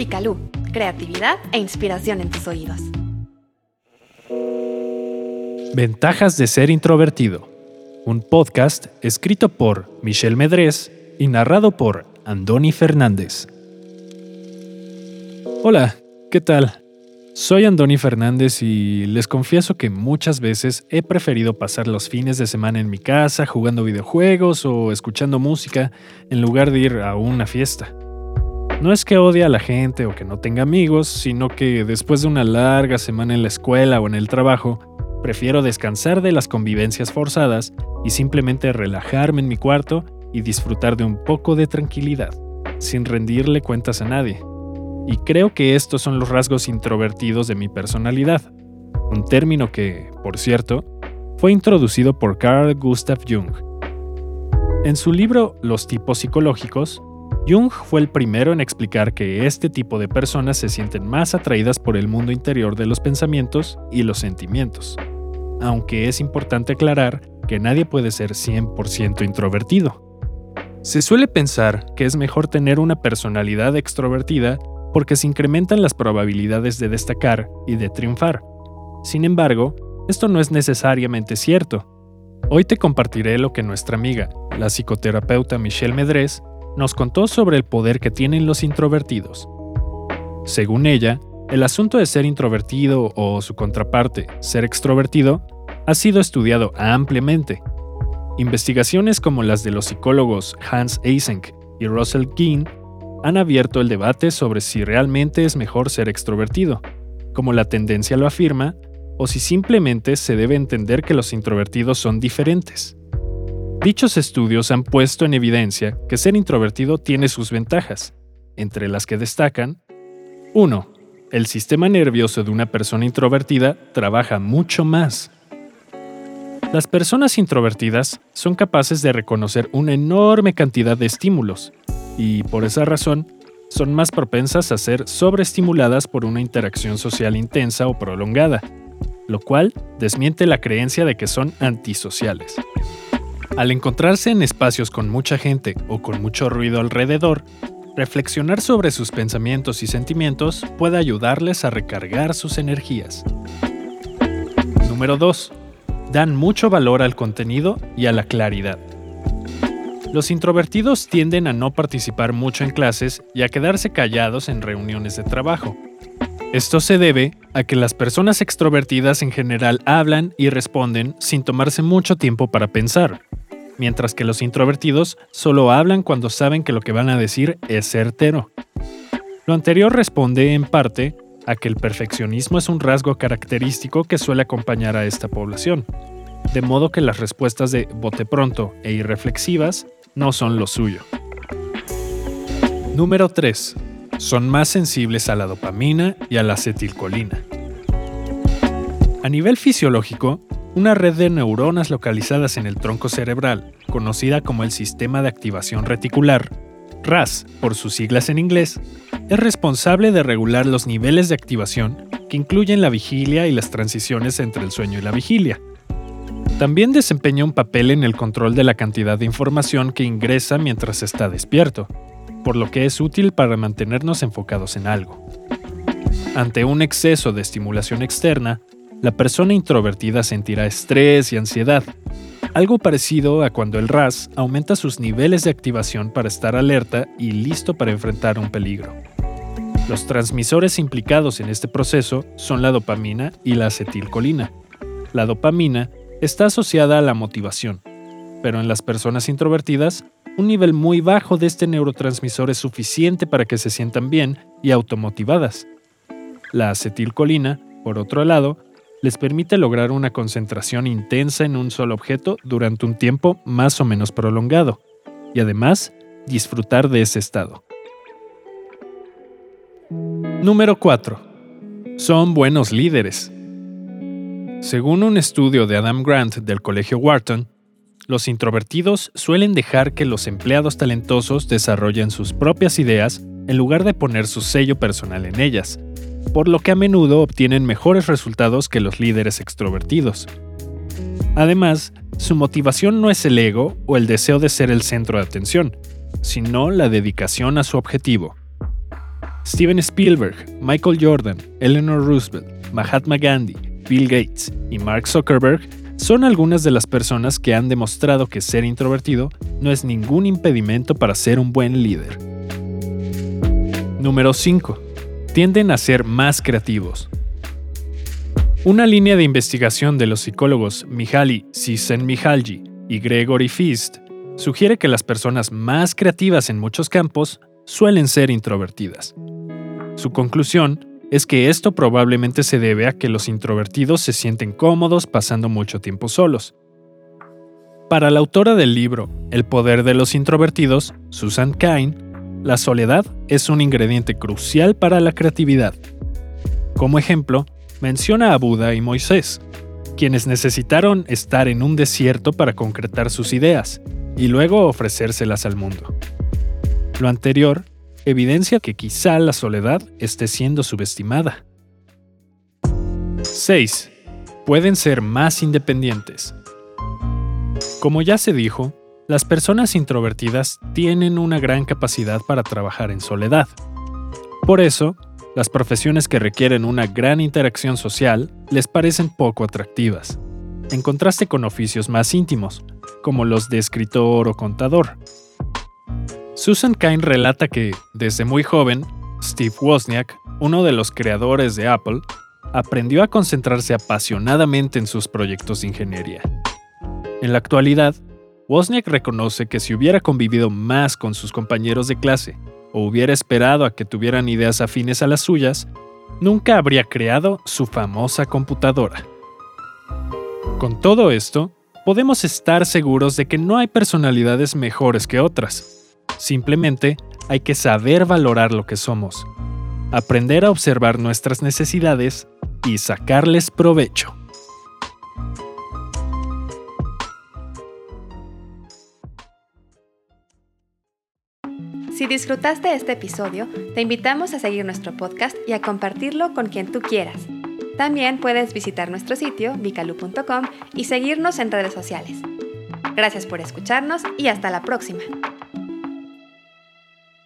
Picalú, creatividad e inspiración en tus oídos. Ventajas de ser introvertido. Un podcast escrito por Michelle Medrés y narrado por Andoni Fernández. Hola, ¿qué tal? Soy Andoni Fernández y les confieso que muchas veces he preferido pasar los fines de semana en mi casa jugando videojuegos o escuchando música en lugar de ir a una fiesta. No es que odie a la gente o que no tenga amigos, sino que después de una larga semana en la escuela o en el trabajo, prefiero descansar de las convivencias forzadas y simplemente relajarme en mi cuarto y disfrutar de un poco de tranquilidad, sin rendirle cuentas a nadie. Y creo que estos son los rasgos introvertidos de mi personalidad, un término que, por cierto, fue introducido por Carl Gustav Jung. En su libro Los tipos psicológicos, Jung fue el primero en explicar que este tipo de personas se sienten más atraídas por el mundo interior de los pensamientos y los sentimientos, aunque es importante aclarar que nadie puede ser 100% introvertido. Se suele pensar que es mejor tener una personalidad extrovertida porque se incrementan las probabilidades de destacar y de triunfar. Sin embargo, esto no es necesariamente cierto. Hoy te compartiré lo que nuestra amiga, la psicoterapeuta Michelle Medrés, nos contó sobre el poder que tienen los introvertidos. Según ella, el asunto de ser introvertido o su contraparte, ser extrovertido, ha sido estudiado ampliamente. Investigaciones como las de los psicólogos Hans Eysenck y Russell King han abierto el debate sobre si realmente es mejor ser extrovertido, como la tendencia lo afirma, o si simplemente se debe entender que los introvertidos son diferentes. Dichos estudios han puesto en evidencia que ser introvertido tiene sus ventajas, entre las que destacan 1. El sistema nervioso de una persona introvertida trabaja mucho más. Las personas introvertidas son capaces de reconocer una enorme cantidad de estímulos, y por esa razón son más propensas a ser sobreestimuladas por una interacción social intensa o prolongada, lo cual desmiente la creencia de que son antisociales. Al encontrarse en espacios con mucha gente o con mucho ruido alrededor, reflexionar sobre sus pensamientos y sentimientos puede ayudarles a recargar sus energías. Número 2. Dan mucho valor al contenido y a la claridad. Los introvertidos tienden a no participar mucho en clases y a quedarse callados en reuniones de trabajo. Esto se debe a que las personas extrovertidas en general hablan y responden sin tomarse mucho tiempo para pensar, mientras que los introvertidos solo hablan cuando saben que lo que van a decir es certero. Lo anterior responde, en parte, a que el perfeccionismo es un rasgo característico que suele acompañar a esta población, de modo que las respuestas de bote pronto e irreflexivas no son lo suyo. Número 3. Son más sensibles a la dopamina y a la acetilcolina. A nivel fisiológico, una red de neuronas localizadas en el tronco cerebral, conocida como el Sistema de Activación Reticular, RAS por sus siglas en inglés, es responsable de regular los niveles de activación que incluyen la vigilia y las transiciones entre el sueño y la vigilia, también desempeña un papel en el control de la cantidad de información que ingresa mientras está despierto, por lo que es útil para mantenernos enfocados en algo. Ante un exceso de estimulación externa, la persona introvertida sentirá estrés y ansiedad, algo parecido a cuando el RAS aumenta sus niveles de activación para estar alerta y listo para enfrentar un peligro. Los transmisores implicados en este proceso son la dopamina y la acetilcolina. La dopamina está asociada a la motivación, pero en las personas introvertidas, un nivel muy bajo de este neurotransmisor es suficiente para que se sientan bien y automotivadas. La acetilcolina, por otro lado, les permite lograr una concentración intensa en un solo objeto durante un tiempo más o menos prolongado, y además disfrutar de ese estado. Número 4. Son buenos líderes. Según un estudio de Adam Grant del Colegio Wharton, los introvertidos suelen dejar que los empleados talentosos desarrollen sus propias ideas en lugar de poner su sello personal en ellas, por lo que a menudo obtienen mejores resultados que los líderes extrovertidos. Además, su motivación no es el ego o el deseo de ser el centro de atención, sino la dedicación a su objetivo. Steven Spielberg, Michael Jordan, Eleanor Roosevelt, Mahatma Gandhi, Bill Gates y Mark Zuckerberg son algunas de las personas que han demostrado que ser introvertido no es ningún impedimento para ser un buen líder. Número 5. Tienden a ser más creativos. Una línea de investigación de los psicólogos Mihaly Csikszentmihalyi y Gregory Fist sugiere que las personas más creativas en muchos campos suelen ser introvertidas. Su conclusión es que esto probablemente se debe a que los introvertidos se sienten cómodos pasando mucho tiempo solos. Para la autora del libro El poder de los introvertidos, Susan Cain, la soledad es un ingrediente crucial para la creatividad. Como ejemplo, menciona a Buda y Moisés, quienes necesitaron estar en un desierto para concretar sus ideas y luego ofrecérselas al mundo. Lo anterior evidencia que quizá la soledad esté siendo subestimada. 6. Pueden ser más independientes. Como ya se dijo, las personas introvertidas tienen una gran capacidad para trabajar en soledad. Por eso, las profesiones que requieren una gran interacción social les parecen poco atractivas, en contraste con oficios más íntimos, como los de escritor o contador. Susan Cain relata que, desde muy joven, Steve Wozniak, uno de los creadores de Apple, aprendió a concentrarse apasionadamente en sus proyectos de ingeniería. En la actualidad, Wozniak reconoce que si hubiera convivido más con sus compañeros de clase o hubiera esperado a que tuvieran ideas afines a las suyas, nunca habría creado su famosa computadora. Con todo esto, podemos estar seguros de que no hay personalidades mejores que otras. Simplemente hay que saber valorar lo que somos, aprender a observar nuestras necesidades y sacarles provecho. Si disfrutaste este episodio, te invitamos a seguir nuestro podcast y a compartirlo con quien tú quieras. También puedes visitar nuestro sitio vicalu.com y seguirnos en redes sociales. Gracias por escucharnos y hasta la próxima.